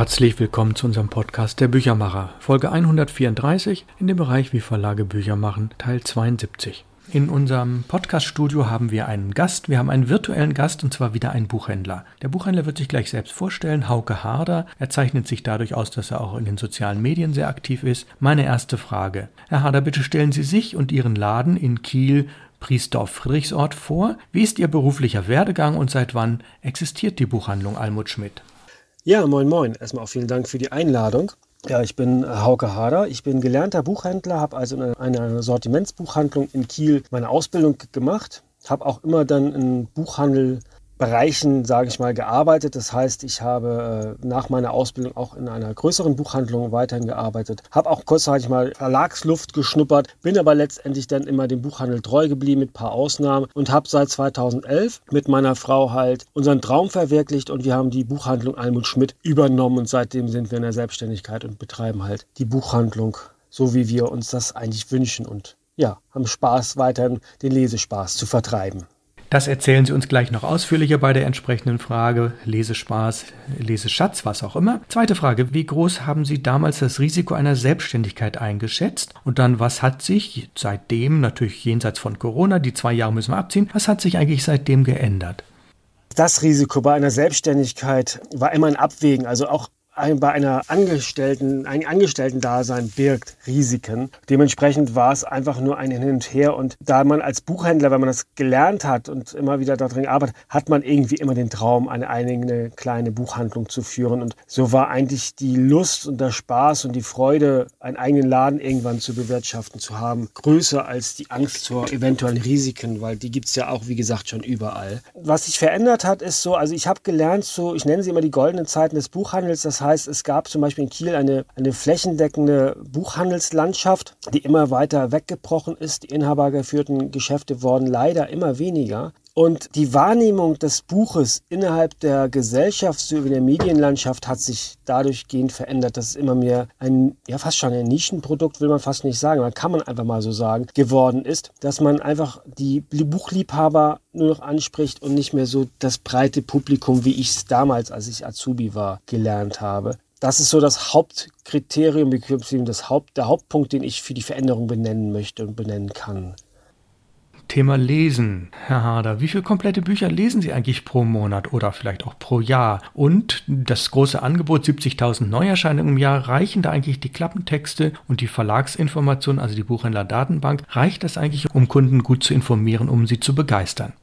Herzlich willkommen zu unserem Podcast Der Büchermacher, Folge 134 in dem Bereich Wie Verlage Bücher machen, Teil 72. In unserem Podcast-Studio haben wir einen Gast. Wir haben einen virtuellen Gast und zwar wieder einen Buchhändler. Der Buchhändler wird sich gleich selbst vorstellen, Hauke Harder. Er zeichnet sich dadurch aus, dass er auch in den sozialen Medien sehr aktiv ist. Meine erste Frage. Herr Harder, bitte stellen Sie sich und Ihren Laden in Kiel Priesdorf Friedrichsort vor. Wie ist Ihr beruflicher Werdegang und seit wann existiert die Buchhandlung Almut Schmidt? Ja, moin moin. Erstmal auch vielen Dank für die Einladung. Ja, ich bin Hauke Hader. Ich bin gelernter Buchhändler, habe also in einer Sortimentsbuchhandlung in Kiel meine Ausbildung gemacht, habe auch immer dann einen Buchhandel Bereichen, sage ich mal, gearbeitet. Das heißt, ich habe äh, nach meiner Ausbildung auch in einer größeren Buchhandlung weiterhin gearbeitet, habe auch kurzzeitig mal Verlagsluft geschnuppert, bin aber letztendlich dann immer dem Buchhandel treu geblieben mit ein paar Ausnahmen und habe seit 2011 mit meiner Frau halt unseren Traum verwirklicht und wir haben die Buchhandlung Almut Schmidt übernommen und seitdem sind wir in der Selbstständigkeit und betreiben halt die Buchhandlung so, wie wir uns das eigentlich wünschen und ja, haben Spaß weiterhin den Lesespaß zu vertreiben. Das erzählen Sie uns gleich noch ausführlicher bei der entsprechenden Frage. Lesespaß, Leseschatz, was auch immer. Zweite Frage. Wie groß haben Sie damals das Risiko einer Selbstständigkeit eingeschätzt? Und dann, was hat sich seitdem, natürlich jenseits von Corona, die zwei Jahre müssen wir abziehen, was hat sich eigentlich seitdem geändert? Das Risiko bei einer Selbstständigkeit war immer ein Abwägen. Also auch bei einer Angestellten, ein Angestellten-Dasein birgt Risiken. Dementsprechend war es einfach nur ein Hin und Her. Und da man als Buchhändler, wenn man das gelernt hat und immer wieder darin arbeitet, hat man irgendwie immer den Traum, eine eigene kleine Buchhandlung zu führen. Und so war eigentlich die Lust und der Spaß und die Freude, einen eigenen Laden irgendwann zu bewirtschaften zu haben, größer als die Angst vor eventuellen Risiken, weil die gibt es ja auch, wie gesagt, schon überall. Was sich verändert hat, ist so, also ich habe gelernt, so, ich nenne sie immer die goldenen Zeiten des Buchhandels. Das heißt, heißt, es gab zum Beispiel in Kiel eine, eine flächendeckende Buchhandelslandschaft, die immer weiter weggebrochen ist. Die inhabergeführten Geschäfte wurden leider immer weniger. Und die Wahrnehmung des Buches innerhalb der Gesellschaft sowie der Medienlandschaft hat sich dadurch gehend verändert, dass es immer mehr ein, ja fast schon ein Nischenprodukt, will man fast nicht sagen, man kann man einfach mal so sagen, geworden ist, dass man einfach die Buchliebhaber nur noch anspricht und nicht mehr so das breite Publikum, wie ich es damals, als ich Azubi war, gelernt habe. Das ist so das Hauptkriterium, das Haupt, der Hauptpunkt, den ich für die Veränderung benennen möchte und benennen kann. Thema Lesen, Herr Harder. Wie viele komplette Bücher lesen Sie eigentlich pro Monat oder vielleicht auch pro Jahr? Und das große Angebot 70.000 Neuerscheinungen im Jahr, reichen da eigentlich die Klappentexte und die Verlagsinformationen, also die Buchhändler-Datenbank, reicht das eigentlich, um Kunden gut zu informieren, um sie zu begeistern?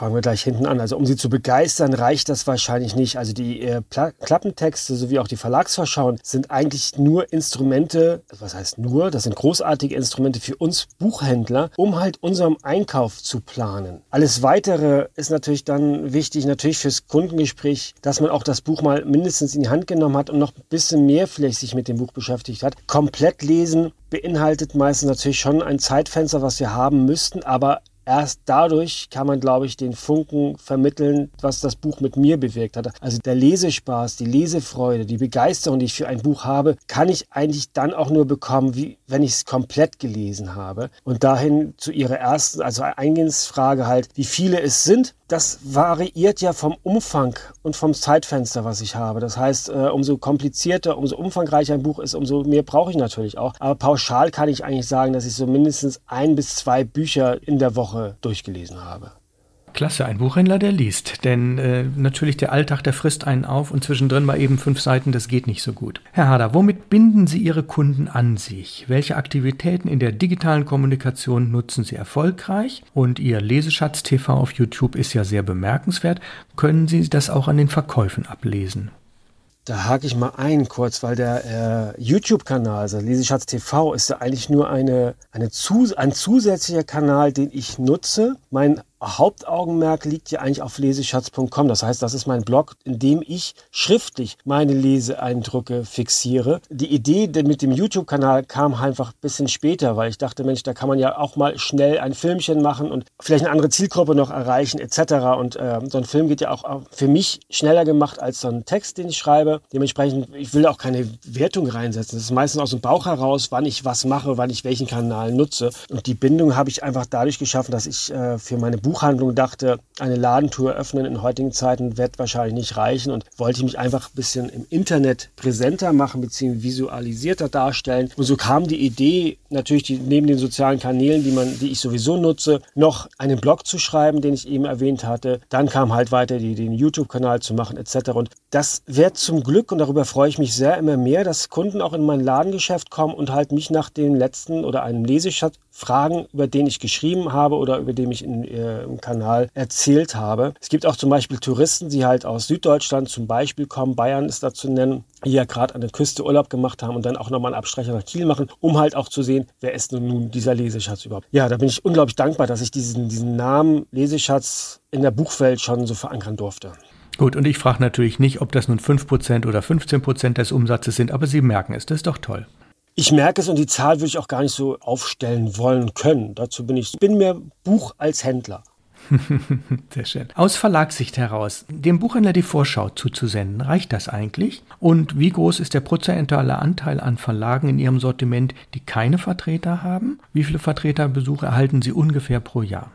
Fangen wir gleich hinten an. Also um sie zu begeistern, reicht das wahrscheinlich nicht. Also die äh, Klappentexte sowie auch die Verlagsvorschauen sind eigentlich nur Instrumente, was heißt nur, das sind großartige Instrumente für uns Buchhändler, um halt unseren Einkauf zu planen. Alles Weitere ist natürlich dann wichtig, natürlich fürs Kundengespräch, dass man auch das Buch mal mindestens in die Hand genommen hat und noch ein bisschen mehr vielleicht sich mit dem Buch beschäftigt hat. Komplett lesen beinhaltet meistens natürlich schon ein Zeitfenster, was wir haben müssten, aber erst dadurch kann man, glaube ich, den Funken vermitteln, was das Buch mit mir bewirkt hat. Also der Lesespaß, die Lesefreude, die Begeisterung, die ich für ein Buch habe, kann ich eigentlich dann auch nur bekommen, wie wenn ich es komplett gelesen habe. Und dahin zu Ihrer ersten, also Eingehensfrage halt, wie viele es sind das variiert ja vom Umfang und vom Zeitfenster, was ich habe. Das heißt, äh, umso komplizierter, umso umfangreicher ein Buch ist, umso mehr brauche ich natürlich auch. Aber pauschal kann ich eigentlich sagen, dass ich so mindestens ein bis zwei Bücher in der Woche durchgelesen habe. Klasse, ein Buchhändler, der liest. Denn äh, natürlich der Alltag, der frisst einen auf und zwischendrin mal eben fünf Seiten, das geht nicht so gut. Herr Hader, womit binden Sie Ihre Kunden an sich? Welche Aktivitäten in der digitalen Kommunikation nutzen Sie erfolgreich? Und Ihr Leseschatz TV auf YouTube ist ja sehr bemerkenswert. Können Sie das auch an den Verkäufen ablesen? Da hake ich mal ein kurz, weil der äh, YouTube-Kanal, also Leseschatz TV, ist ja eigentlich nur eine, eine Zus ein zusätzlicher Kanal, den ich nutze. Mein Hauptaugenmerk liegt ja eigentlich auf leseschatz.com. Das heißt, das ist mein Blog, in dem ich schriftlich meine Leseeindrücke fixiere. Die Idee mit dem YouTube-Kanal kam einfach ein bisschen später, weil ich dachte, Mensch, da kann man ja auch mal schnell ein Filmchen machen und vielleicht eine andere Zielgruppe noch erreichen etc. Und äh, so ein Film geht ja auch für mich schneller gemacht als so ein Text, den ich schreibe. Dementsprechend, ich will auch keine Wertung reinsetzen. Das ist meistens aus dem Bauch heraus, wann ich was mache, wann ich welchen Kanal nutze. Und die Bindung habe ich einfach dadurch geschaffen, dass ich äh, für meine Buch Buchhandlung dachte, eine Ladentour öffnen in heutigen Zeiten wird wahrscheinlich nicht reichen und wollte mich einfach ein bisschen im Internet präsenter machen bzw. visualisierter darstellen. Und so kam die Idee, natürlich die, neben den sozialen Kanälen, die, man, die ich sowieso nutze, noch einen Blog zu schreiben, den ich eben erwähnt hatte. Dann kam halt weiter die, den YouTube-Kanal zu machen etc. Und das wird zum Glück, und darüber freue ich mich sehr immer mehr, dass Kunden auch in mein Ladengeschäft kommen und halt mich nach dem letzten oder einem Leseschatz fragen, über den ich geschrieben habe oder über den ich in, äh, im Kanal erzählt habe. Es gibt auch zum Beispiel Touristen, die halt aus Süddeutschland zum Beispiel kommen, Bayern ist da zu nennen, die ja gerade an der Küste Urlaub gemacht haben und dann auch nochmal einen Abstreicher nach Kiel machen, um halt auch zu sehen, wer ist nun dieser Leseschatz überhaupt. Ja, da bin ich unglaublich dankbar, dass ich diesen, diesen Namen Leseschatz in der Buchwelt schon so verankern durfte. Gut, und ich frage natürlich nicht, ob das nun 5% oder 15% des Umsatzes sind, aber Sie merken es, das ist doch toll. Ich merke es und die Zahl würde ich auch gar nicht so aufstellen wollen können. Dazu bin ich, bin mehr Buch als Händler. Sehr schön. Aus Verlagssicht heraus, dem Buchhändler die Vorschau zuzusenden, reicht das eigentlich? Und wie groß ist der prozentuale Anteil an Verlagen in Ihrem Sortiment, die keine Vertreter haben? Wie viele Vertreterbesuche erhalten Sie ungefähr pro Jahr?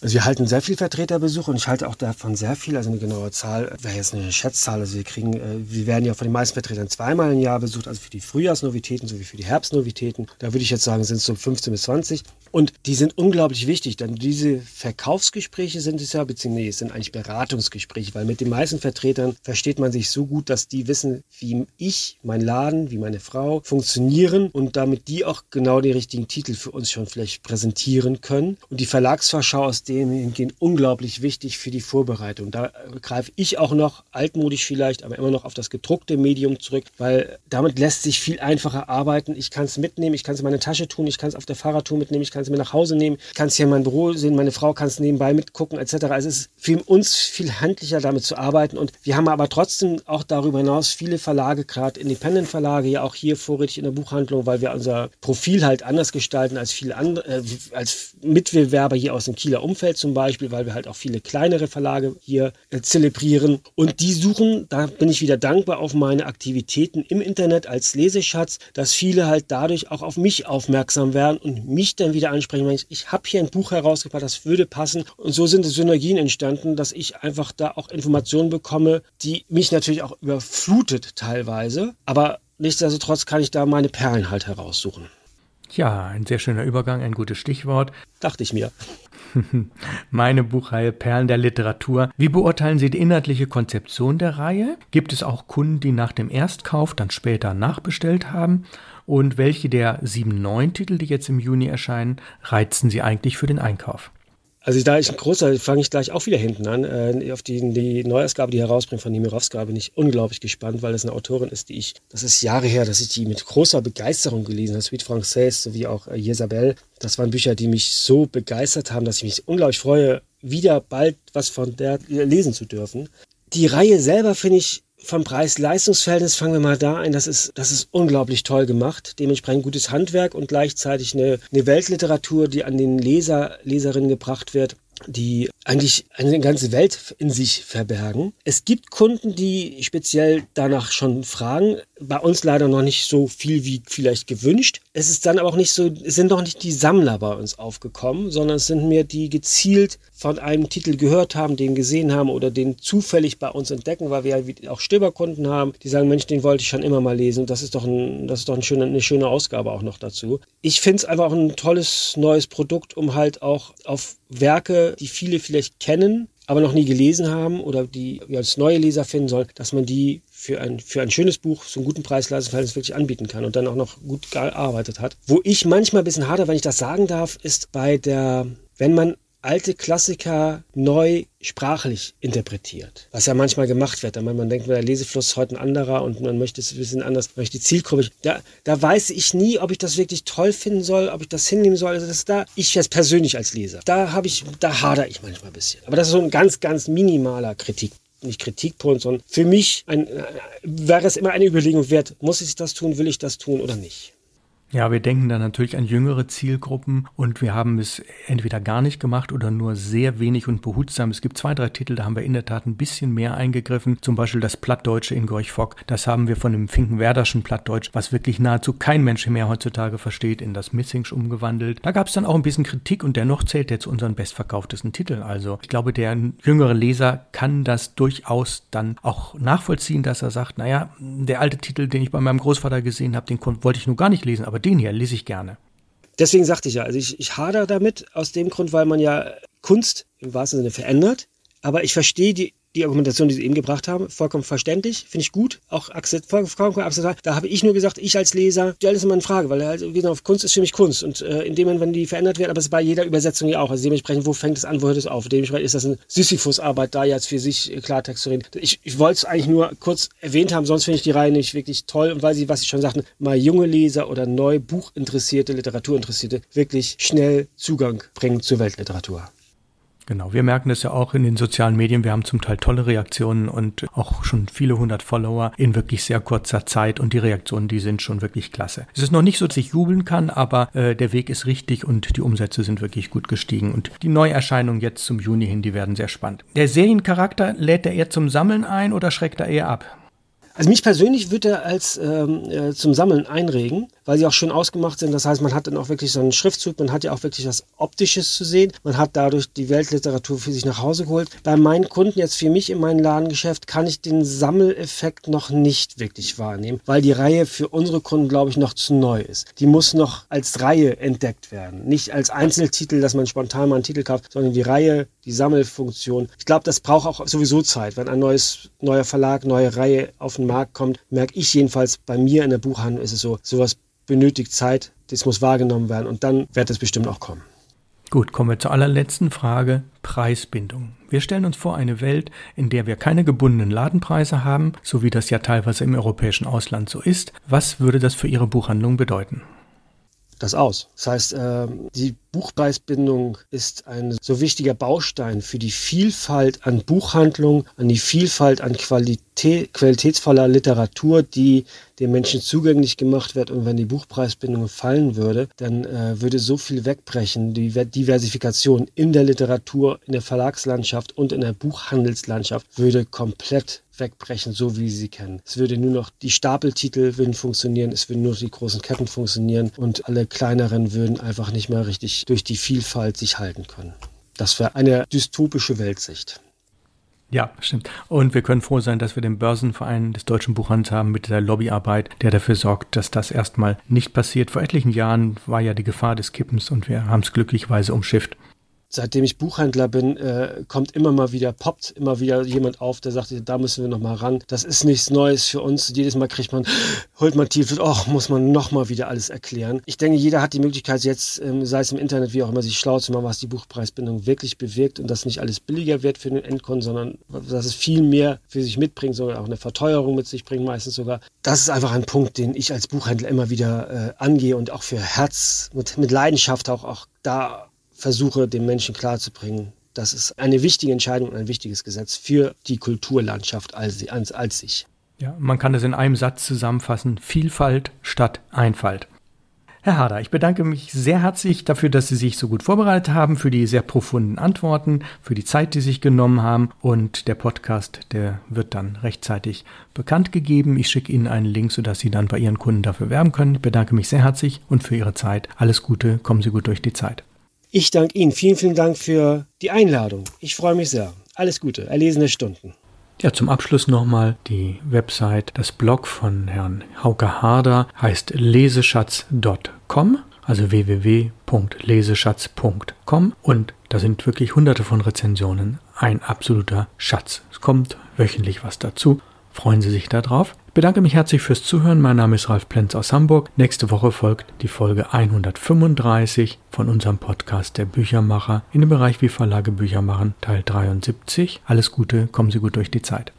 Also wir halten sehr viel Vertreterbesuch und ich halte auch davon sehr viel, also eine genaue Zahl wäre jetzt eine Schätzzahl. Also wir kriegen, äh, wir werden ja von den meisten Vertretern zweimal im Jahr besucht, also für die Frühjahrsnovitäten sowie für die Herbstnovitäten. Da würde ich jetzt sagen, sind es so 15 bis 20. Und die sind unglaublich wichtig, denn diese Verkaufsgespräche sind es ja, beziehungsweise nee, es sind eigentlich Beratungsgespräche, weil mit den meisten Vertretern versteht man sich so gut, dass die wissen, wie ich, mein Laden, wie meine Frau funktionieren und damit die auch genau den richtigen Titel für uns schon vielleicht präsentieren können. Und die Verlagsvorschau aus dem hingehen unglaublich wichtig für die Vorbereitung. Da greife ich auch noch, altmodisch vielleicht, aber immer noch auf das gedruckte Medium zurück, weil damit lässt sich viel einfacher arbeiten. Ich kann es mitnehmen, ich kann es in meine Tasche tun, ich kann es auf der Fahrradtour mitnehmen, ich kann es mir nach Hause nehmen, kann es hier in mein Büro sehen, meine Frau kann es nebenbei mitgucken, etc. Also es ist für uns viel handlicher damit zu arbeiten und wir haben aber trotzdem auch darüber hinaus viele Verlage, gerade Independent-Verlage, ja auch hier vorrätig in der Buchhandlung, weil wir unser Profil halt anders gestalten als viele andere, äh, als Mitbewerber hier aus dem Kieler Umfeld. Umfeld zum Beispiel, weil wir halt auch viele kleinere Verlage hier äh, zelebrieren. Und die suchen, da bin ich wieder dankbar auf meine Aktivitäten im Internet als Leseschatz, dass viele halt dadurch auch auf mich aufmerksam werden und mich dann wieder ansprechen. Ich, ich habe hier ein Buch herausgebracht, das würde passen. Und so sind Synergien entstanden, dass ich einfach da auch Informationen bekomme, die mich natürlich auch überflutet teilweise. Aber nichtsdestotrotz kann ich da meine Perlen halt heraussuchen. Ja, ein sehr schöner Übergang, ein gutes Stichwort. Dachte ich mir. Meine Buchreihe Perlen der Literatur. Wie beurteilen Sie die inhaltliche Konzeption der Reihe? Gibt es auch Kunden, die nach dem Erstkauf dann später nachbestellt haben? Und welche der sieben neuen Titel, die jetzt im Juni erscheinen, reizen Sie eigentlich für den Einkauf? Also da ich ein großer, fange ich gleich auch wieder hinten an. Äh, auf die, die Neuausgabe, die herausbringt von Nimirovska, bin ich unglaublich gespannt, weil das eine Autorin ist, die ich, das ist Jahre her, dass ich die mit großer Begeisterung gelesen habe. Sweet Française sowie auch äh, Jezabel. Das waren Bücher, die mich so begeistert haben, dass ich mich unglaublich freue, wieder bald was von der lesen zu dürfen. Die Reihe selber finde ich vom Preis-Leistungs-Verhältnis fangen wir mal da ein. Das ist, das ist unglaublich toll gemacht. Dementsprechend gutes Handwerk und gleichzeitig eine, eine Weltliteratur, die an den Leser, Leserinnen gebracht wird die eigentlich eine ganze Welt in sich verbergen. Es gibt Kunden, die speziell danach schon fragen. Bei uns leider noch nicht so viel wie vielleicht gewünscht. Es ist dann aber auch nicht so, es sind noch nicht die Sammler bei uns aufgekommen, sondern es sind mehr die gezielt von einem Titel gehört haben, den gesehen haben oder den zufällig bei uns entdecken, weil wir ja auch Stöberkunden haben, die sagen, Mensch, den wollte ich schon immer mal lesen. Das ist doch, ein, das ist doch ein schöne, eine schöne Ausgabe auch noch dazu. Ich finde es einfach auch ein tolles neues Produkt, um halt auch auf Werke, die viele vielleicht kennen, aber noch nie gelesen haben oder die wir als neue Leser finden sollen, dass man die für ein, für ein schönes Buch so einen guten Preis-Leistungsverhältnis wirklich anbieten kann und dann auch noch gut gearbeitet hat. Wo ich manchmal ein bisschen hader, wenn ich das sagen darf, ist bei der, wenn man alte Klassiker neu sprachlich interpretiert. Was ja manchmal gemacht wird. Wenn man denkt, der Lesefluss ist heute ein anderer und man möchte es ein bisschen anders, möchte die Zielgruppe. Da, da weiß ich nie, ob ich das wirklich toll finden soll, ob ich das hinnehmen soll. Also das da, ich jetzt persönlich als Leser, da habe ich, da hader ich manchmal ein bisschen. Aber das ist so ein ganz, ganz minimaler Kritik nicht Kritikpunkt, sondern für mich ein, wäre es immer eine Überlegung wert, muss ich das tun, will ich das tun oder nicht. Ja, wir denken da natürlich an jüngere Zielgruppen und wir haben es entweder gar nicht gemacht oder nur sehr wenig und behutsam. Es gibt zwei, drei Titel, da haben wir in der Tat ein bisschen mehr eingegriffen. Zum Beispiel das Plattdeutsche in Gorch Fock. Das haben wir von dem Finkenwerderschen Plattdeutsch, was wirklich nahezu kein Mensch mehr heutzutage versteht, in das Missingsch umgewandelt. Da gab es dann auch ein bisschen Kritik und dennoch zählt er zu unseren bestverkauftesten Titeln. Also ich glaube, der jüngere Leser kann das durchaus dann auch nachvollziehen, dass er sagt, naja, der alte Titel, den ich bei meinem Großvater gesehen habe, den wollte ich nur gar nicht lesen, aber aber den hier lese ich gerne. Deswegen sagte ich ja, also ich, ich hader damit aus dem Grund, weil man ja Kunst im wahrsten Sinne verändert. Aber ich verstehe die die Argumentation, die Sie eben gebracht haben, vollkommen verständlich, finde ich gut, auch vollkommen akzeptabel. Da habe ich nur gesagt, ich als Leser stelle das immer in Frage, weil halt, wie gesagt, Kunst ist für mich Kunst und äh, in dem Moment, wenn die verändert wird, aber es ist bei jeder Übersetzung ja auch, also dementsprechend, wo fängt es an, wo hört es auf? Dementsprechend ist das eine Sisyphus-Arbeit, da jetzt für sich äh, Klartext zu reden. Ich, ich wollte es eigentlich nur kurz erwähnt haben, sonst finde ich die Reihe nicht wirklich toll und weil Sie, was Sie schon sagten, mal junge Leser oder neu Buchinteressierte, Literaturinteressierte wirklich schnell Zugang bringen zur Weltliteratur. Genau, wir merken das ja auch in den sozialen Medien. Wir haben zum Teil tolle Reaktionen und auch schon viele hundert Follower in wirklich sehr kurzer Zeit und die Reaktionen, die sind schon wirklich klasse. Es ist noch nicht so, dass ich jubeln kann, aber äh, der Weg ist richtig und die Umsätze sind wirklich gut gestiegen und die Neuerscheinungen jetzt zum Juni hin, die werden sehr spannend. Der Seriencharakter lädt er eher zum Sammeln ein oder schreckt er eher ab? Also mich persönlich würde er als ähm, äh, zum Sammeln einregen weil sie auch schön ausgemacht sind. Das heißt, man hat dann auch wirklich so einen Schriftzug, man hat ja auch wirklich was Optisches zu sehen. Man hat dadurch die Weltliteratur für sich nach Hause geholt. Bei meinen Kunden, jetzt für mich in meinem Ladengeschäft, kann ich den Sammeleffekt noch nicht wirklich wahrnehmen, weil die Reihe für unsere Kunden, glaube ich, noch zu neu ist. Die muss noch als Reihe entdeckt werden. Nicht als Einzeltitel, dass man spontan mal einen Titel kauft, sondern die Reihe, die Sammelfunktion. Ich glaube, das braucht auch sowieso Zeit. Wenn ein neues, neuer Verlag, neue Reihe auf den Markt kommt, merke ich jedenfalls bei mir in der Buchhandlung ist es so, sowas benötigt Zeit, das muss wahrgenommen werden und dann wird es bestimmt auch kommen. Gut, kommen wir zur allerletzten Frage, Preisbindung. Wir stellen uns vor eine Welt, in der wir keine gebundenen Ladenpreise haben, so wie das ja teilweise im europäischen Ausland so ist. Was würde das für Ihre Buchhandlung bedeuten? Das aus. Das heißt, ähm, die Buchpreisbindung ist ein so wichtiger Baustein für die Vielfalt an Buchhandlungen, an die Vielfalt an Qualität, qualitätsvoller Literatur, die den Menschen zugänglich gemacht wird. Und wenn die Buchpreisbindung fallen würde, dann äh, würde so viel wegbrechen. Die Diversifikation in der Literatur, in der Verlagslandschaft und in der Buchhandelslandschaft würde komplett wegbrechen, so wie sie kennen. Es würde nur noch die Stapeltitel würden funktionieren, es würden nur die großen Ketten funktionieren und alle kleineren würden einfach nicht mehr richtig durch die Vielfalt sich halten können. Das wäre eine dystopische Weltsicht. Ja, stimmt. Und wir können froh sein, dass wir den Börsenverein des Deutschen Buchhandels haben mit der Lobbyarbeit, der dafür sorgt, dass das erstmal nicht passiert. Vor etlichen Jahren war ja die Gefahr des Kippens und wir haben es glücklicherweise umschifft seitdem ich Buchhändler bin, äh, kommt immer mal wieder, poppt immer wieder jemand auf, der sagt, da müssen wir noch mal ran. Das ist nichts Neues für uns. Jedes Mal kriegt man, holt man Titel, oh, muss man noch mal wieder alles erklären. Ich denke, jeder hat die Möglichkeit jetzt, ähm, sei es im Internet, wie auch immer, sich schlau zu machen, was die Buchpreisbindung wirklich bewirkt und dass nicht alles billiger wird für den Endkunden, sondern dass es viel mehr für sich mitbringt, sogar auch eine Verteuerung mit sich bringt, meistens sogar. Das ist einfach ein Punkt, den ich als Buchhändler immer wieder äh, angehe und auch für Herz, mit, mit Leidenschaft auch, auch da versuche, den Menschen klarzubringen, das ist eine wichtige Entscheidung, ein wichtiges Gesetz für die Kulturlandschaft als, als, als sich. Ja, man kann es in einem Satz zusammenfassen: Vielfalt statt Einfalt. Herr Harder, ich bedanke mich sehr herzlich dafür, dass Sie sich so gut vorbereitet haben, für die sehr profunden Antworten, für die Zeit, die Sie sich genommen haben. Und der Podcast, der wird dann rechtzeitig bekannt gegeben. Ich schicke Ihnen einen Link, sodass Sie dann bei Ihren Kunden dafür werben können. Ich bedanke mich sehr herzlich und für Ihre Zeit. Alles Gute, kommen Sie gut durch die Zeit. Ich danke Ihnen. Vielen, vielen Dank für die Einladung. Ich freue mich sehr. Alles Gute. Erlesene Stunden. Ja, zum Abschluss nochmal die Website, das Blog von Herrn Hauke Harder heißt leseschatz.com, also www.leseschatz.com und da sind wirklich hunderte von Rezensionen, ein absoluter Schatz. Es kommt wöchentlich was dazu. Freuen Sie sich darauf. Ich bedanke mich herzlich fürs Zuhören. Mein Name ist Ralf Plenz aus Hamburg. Nächste Woche folgt die Folge 135 von unserem Podcast Der Büchermacher in dem Bereich Wie Verlage Bücher machen, Teil 73. Alles Gute, kommen Sie gut durch die Zeit.